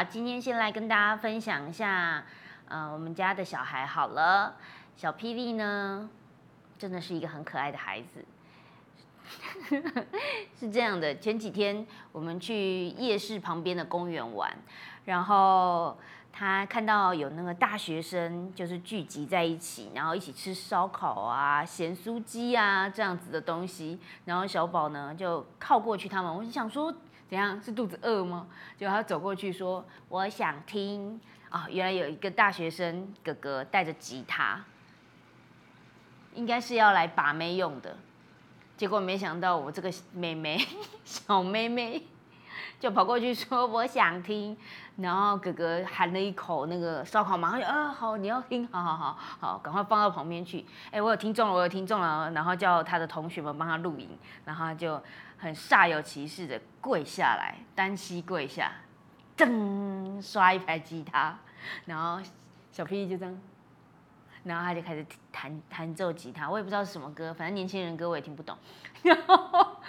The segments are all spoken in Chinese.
好，今天先来跟大家分享一下，呃，我们家的小孩好了，小霹雳呢，真的是一个很可爱的孩子。是这样的，前几天我们去夜市旁边的公园玩，然后他看到有那个大学生就是聚集在一起，然后一起吃烧烤啊、咸酥鸡啊这样子的东西，然后小宝呢就靠过去他们，我就想说。怎样？是肚子饿吗？结果他走过去说：“我想听啊！”原来有一个大学生哥哥带着吉他，应该是要来把妹用的。结果没想到我这个妹妹 小妹妹就跑过去说：“我想听。”然后哥哥含了一口那个烧烤，马上就啊好，你要听，好好好好，赶快放到旁边去。哎，我有听众了，我有听众了。然后叫他的同学们帮他录影，然后就。很煞有其事的跪下来，单膝跪下，噔刷一排吉他，然后小屁就这样，然后他就开始弹弹奏吉他，我也不知道是什么歌，反正年轻人歌我也听不懂。然后，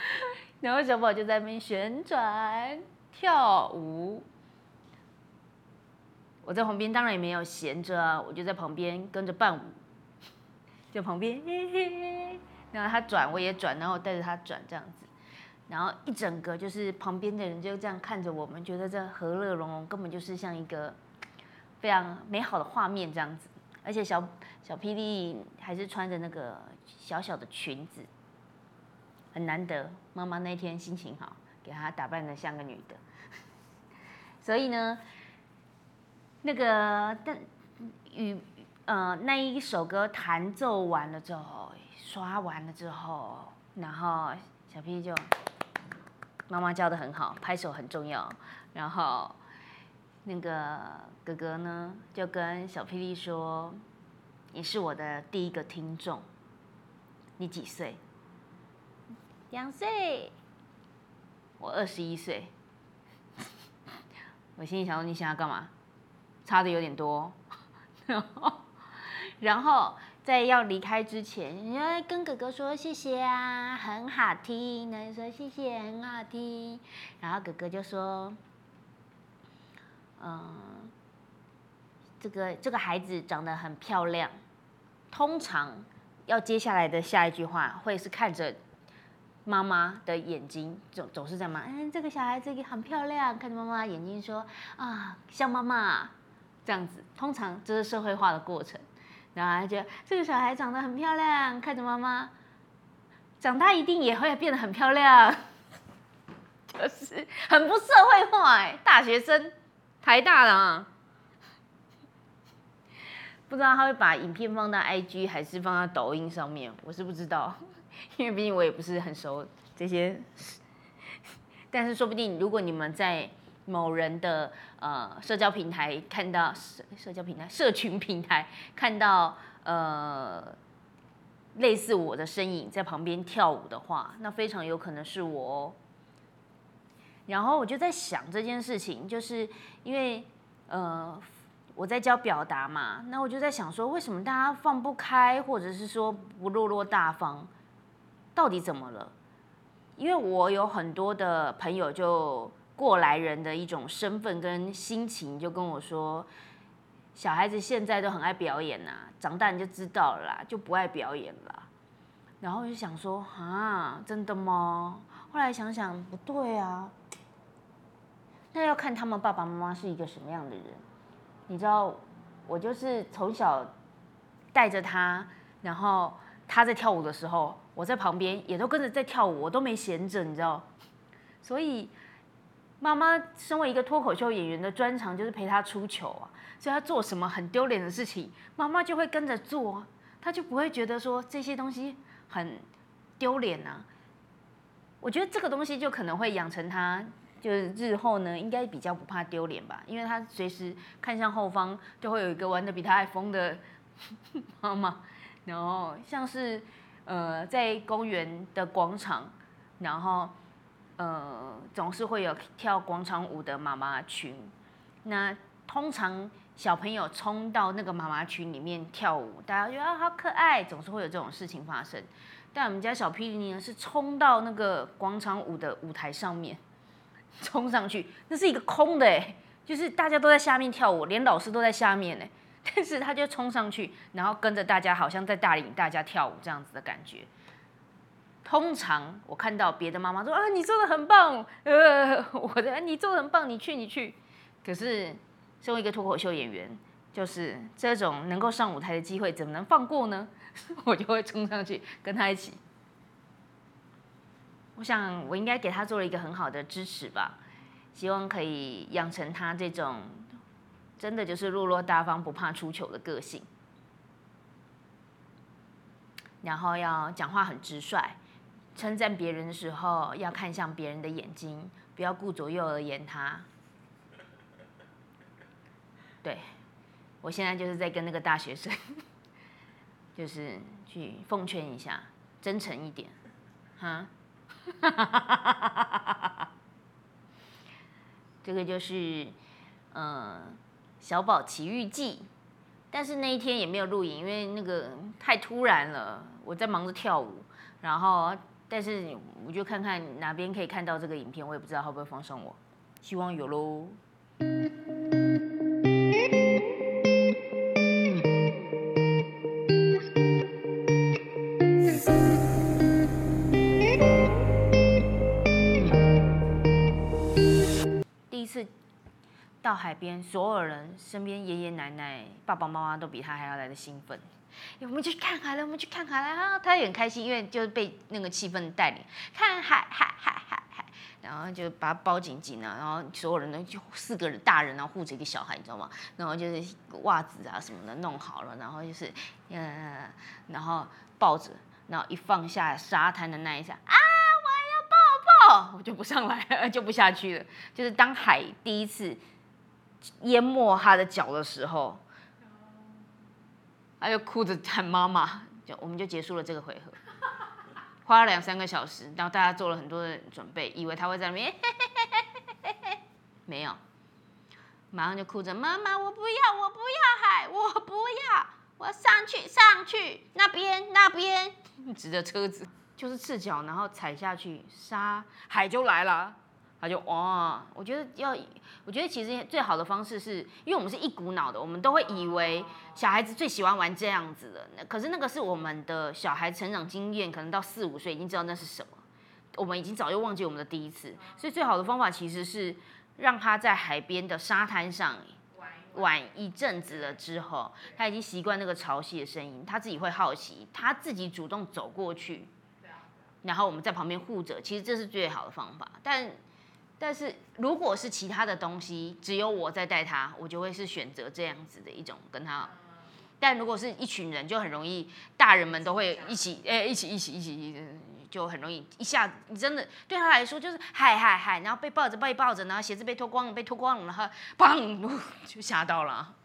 然后小宝就在那边旋转跳舞，我在旁边当然也没有闲着啊，我就在旁边跟着伴舞，就旁边嘿嘿，然后他转我也转，然后带着他转这样子。然后一整个就是旁边的人就这样看着我们，觉得这和乐融融，根本就是像一个非常美好的画面这样子。而且小小霹雳还是穿着那个小小的裙子，很难得。妈妈那天心情好，给她打扮的像个女的。所以呢，那个但与呃那一首歌弹奏完了之后，刷完了之后，然后小霹雳就。妈妈教的很好，拍手很重要。然后那个哥哥呢，就跟小霹雳说：“你是我的第一个听众。你几岁？两岁。我二十一岁。我心里想说，你想要干嘛？差的有点多。然后，”在要离开之前，你要跟哥哥说谢谢啊，很好听。那就说谢谢，很好听。然后哥哥就说：“嗯，这个这个孩子长得很漂亮。通常要接下来的下一句话会是看着妈妈的眼睛，总总是这样嘛。嗯，这个小孩子很漂亮，看着妈妈眼睛说啊，像妈妈这样子。通常这是社会化的过程。”然后他觉得这个小孩长得很漂亮，看着妈妈，长大一定也会变得很漂亮，就是很不社会化哎，大学生，台大的啊，不知道他会把影片放到 IG 还是放到抖音上面，我是不知道，因为毕竟我也不是很熟这些，但是说不定如果你们在。某人的呃社交平台看到社社交平台社群平台看到呃类似我的身影在旁边跳舞的话，那非常有可能是我。然后我就在想这件事情，就是因为呃我在教表达嘛，那我就在想说，为什么大家放不开，或者是说不落落大方，到底怎么了？因为我有很多的朋友就。过来人的一种身份跟心情，就跟我说，小孩子现在都很爱表演呐，长大你就知道了啦，就不爱表演了。然后我就想说，啊，真的吗？后来想想不对啊，那要看他们爸爸妈妈是一个什么样的人。你知道，我就是从小带着他，然后他在跳舞的时候，我在旁边也都跟着在跳舞，我都没闲着，你知道，所以。妈妈身为一个脱口秀演员的专长就是陪他出糗啊，所以他做什么很丢脸的事情，妈妈就会跟着做，他就不会觉得说这些东西很丢脸啊。我觉得这个东西就可能会养成他，就是日后呢，应该比较不怕丢脸吧，因为他随时看向后方，就会有一个玩的比他还疯的 妈妈。然后像是呃，在公园的广场，然后呃，总是会有跳广场舞的妈妈群。那通常小朋友冲到那个妈妈群里面跳舞，大家觉得啊好可爱，总是会有这种事情发生。但我们家小霹雳呢，是冲到那个广场舞的舞台上面，冲上去，那是一个空的哎，就是大家都在下面跳舞，连老师都在下面哎，但是他就冲上去，然后跟着大家，好像在带领大家跳舞这样子的感觉。通常我看到别的妈妈说啊，你做的很棒，呃，我的你做的很棒，你去你去。可是身为一个脱口秀演员，就是这种能够上舞台的机会，怎么能放过呢？我就会冲上去跟他一起。我想我应该给他做了一个很好的支持吧，希望可以养成他这种真的就是落落大方、不怕出糗的个性。然后要讲话很直率，称赞别人的时候要看向别人的眼睛，不要顾左右而言他。对，我现在就是在跟那个大学生。就是去奉劝一下，真诚一点，哈，这个就是呃小宝奇遇记，但是那一天也没有录影，因为那个太突然了，我在忙着跳舞，然后但是我就看看哪边可以看到这个影片，我也不知道会不会放上我，希望有喽。到海边，所有人身边爷爷奶奶、爸爸妈妈都比他还要来的兴奋。我们去看海了，我们去看海了啊！他也很开心，因为就是被那个气氛带领，看海海海海海，然后就把他包紧紧的，然后所有人都就四个人大人然后护着一个小孩，你知道吗？然后就是袜子啊什么的弄好了，然后就是嗯，然后抱着，然后一放下沙滩的那一下啊，我要抱抱，我就不上来了，就不下去了。就是当海第一次。淹没他的脚的时候，他就哭着喊妈妈，就我们就结束了这个回合，花了两三个小时，然后大家做了很多的准备，以为他会在那边，没有，马上就哭着妈妈，我不要，我不要海，我不要，我要上去上去那边那边，指着车子，就是赤脚，然后踩下去，沙海就来了。他就哇，我觉得要，我觉得其实最好的方式是，因为我们是一股脑的，我们都会以为小孩子最喜欢玩这样子的。可是那个是我们的小孩成长经验，可能到四五岁已经知道那是什么，我们已经早就忘记我们的第一次。所以最好的方法其实是让他在海边的沙滩上玩一阵子了之后，他已经习惯那个潮汐的声音，他自己会好奇，他自己主动走过去，然后我们在旁边护着，其实这是最好的方法，但。但是如果是其他的东西，只有我在带他，我就会是选择这样子的一种跟他。但如果是一群人，就很容易，大人们都会一起，哎，一起一起一起，就很容易一下，你真的对他来说就是嗨嗨嗨，然后被抱着被抱着，然后鞋子被脱光了被脱光了，然后 砰就吓到了。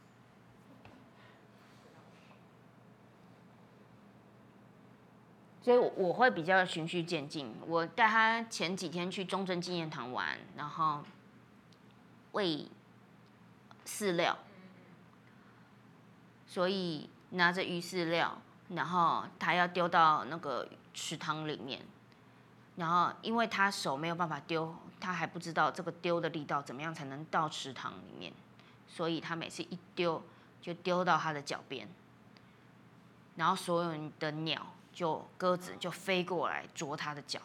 所以我会比较循序渐进。我带他前几天去中正纪念堂玩，然后喂饲料，所以拿着鱼饲料，然后他要丢到那个池塘里面，然后因为他手没有办法丢，他还不知道这个丢的力道怎么样才能到池塘里面，所以他每次一丢就丢到他的脚边，然后所有的鸟。就鸽子就飞过来啄他的脚，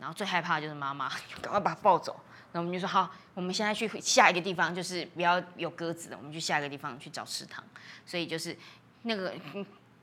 然后最害怕的就是妈妈，赶快把他抱走。然后我们就说好，我们现在去下一个地方，就是不要有鸽子的，我们去下一个地方去找池塘。所以就是那个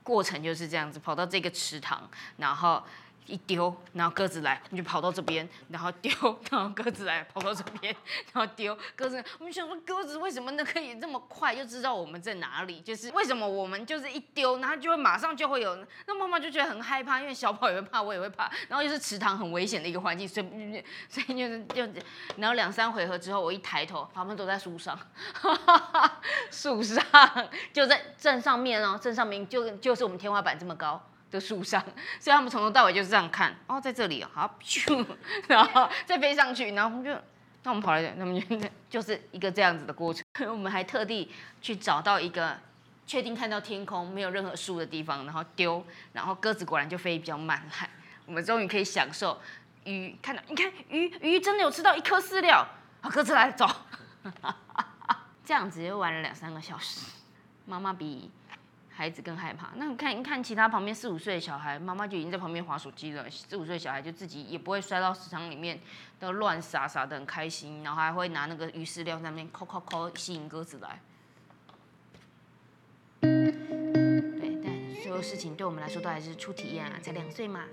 过程就是这样子，跑到这个池塘，然后一丢，然后鸽子来，我们就跑到这边，然后丢，然后鸽子来，跑到这边，然后丢，鸽子，我们想说鸽子为什么呢可以这么快就知道我们在哪里？就是为什么我们就是一丢，然后就会马上就会有，那妈妈就觉得很害怕，因为小跑也会怕，我也会怕，然后又是池塘很危险的一个环境，所以 所以就是就，然后两三回合之后，我一抬头，他们都在树上，树上就在正上面哦，正上面就就是我们天花板这么高。的树上，所以他们从头到尾就是这样看哦，在这里好，然后再飞上去，然后就，那我们跑来，那么就就是一个这样子的过程。我们还特地去找到一个确定看到天空没有任何树的地方，然后丢，然后鸽子果然就飞比较慢来。我们终于可以享受鱼看到，你看鱼鱼真的有吃到一颗饲料，好，鸽子来走，这样子又玩了两三个小时，妈妈比。孩子更害怕。那看，一看其他旁边四五岁的小孩，妈妈就已经在旁边划手机了。四五岁小孩就自己也不会摔到池塘里面，都乱撒撒的很开心，然后还会拿那个鱼饲料在那边抠抠抠吸引鸽子来。对，但所有事情对我们来说都还是初体验啊，才两岁嘛。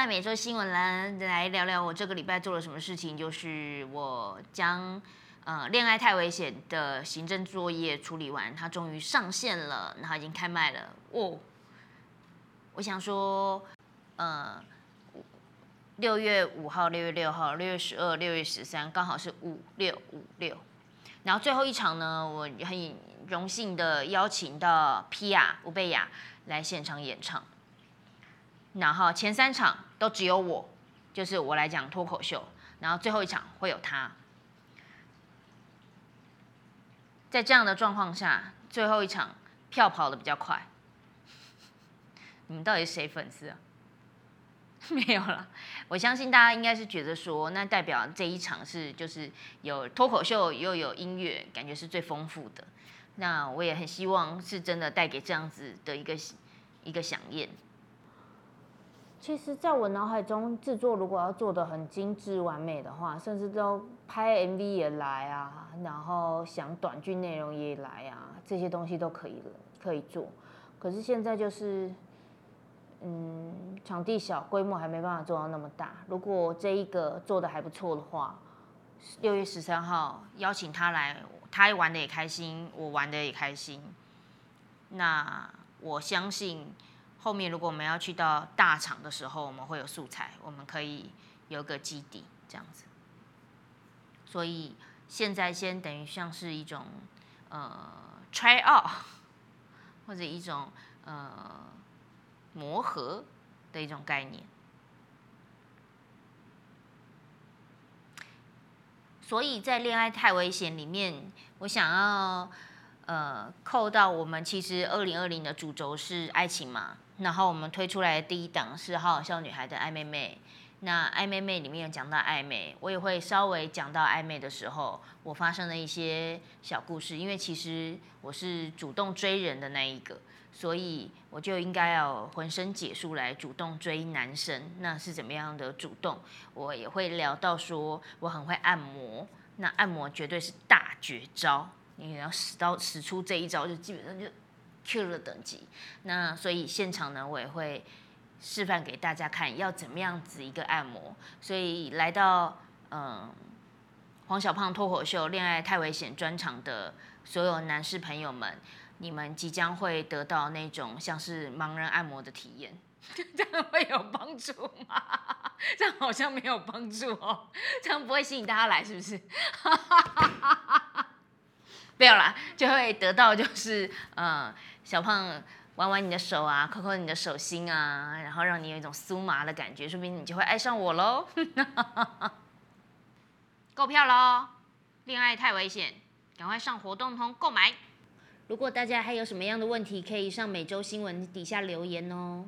来每周新闻来来聊聊我这个礼拜做了什么事情，就是我将呃恋爱太危险的行政作业处理完，它终于上线了，然后已经开卖了哦。我想说，呃，六月五号、六月六号、六月十二、六月十三，刚好是五六五六。然后最后一场呢，我很荣幸的邀请到皮亚吴贝雅来现场演唱。然后前三场都只有我，就是我来讲脱口秀，然后最后一场会有他。在这样的状况下，最后一场票跑的比较快。你们到底是谁粉丝啊？没有了，我相信大家应该是觉得说，那代表这一场是就是有脱口秀又有音乐，感觉是最丰富的。那我也很希望是真的带给这样子的一个一个响应。其实，在我脑海中，制作如果要做的很精致完美的话，甚至都拍 MV 也来啊，然后想短剧内容也来啊，这些东西都可以了，可以做。可是现在就是，嗯，场地小，规模还没办法做到那么大。如果这一个做的还不错的话，六月十三号邀请他来，他玩的也开心，我玩的也开心。那我相信。后面如果我们要去到大厂的时候，我们会有素材，我们可以有个基底这样子。所以现在先等于像是一种呃 try out，或者一种呃磨合的一种概念。所以在恋爱太危险里面，我想要呃扣到我们其实二零二零的主轴是爱情嘛。然后我们推出来的第一档是《好好笑女孩》的暧昧妹，那暧昧妹里面有讲到暧昧，我也会稍微讲到暧昧的时候，我发生的一些小故事。因为其实我是主动追人的那一个，所以我就应该要浑身解数来主动追男生。那是怎么样的主动？我也会聊到说我很会按摩，那按摩绝对是大绝招，你要使到使出这一招，就基本上就。Q 的等级，那所以现场呢，我也会示范给大家看要怎么样子一个按摩。所以来到嗯黄小胖脱口秀恋爱太危险专场的所有男士朋友们，你们即将会得到那种像是盲人按摩的体验，这样会有帮助吗？这样好像没有帮助哦，这样不会吸引大家来，是不是？没有啦，就会得到就是嗯。小胖玩玩你的手啊，抠抠你的手心啊，然后让你有一种酥麻的感觉，说不定你就会爱上我喽。购票喽！恋爱太危险，赶快上活动通购买。如果大家还有什么样的问题，可以上每周新闻底下留言哦。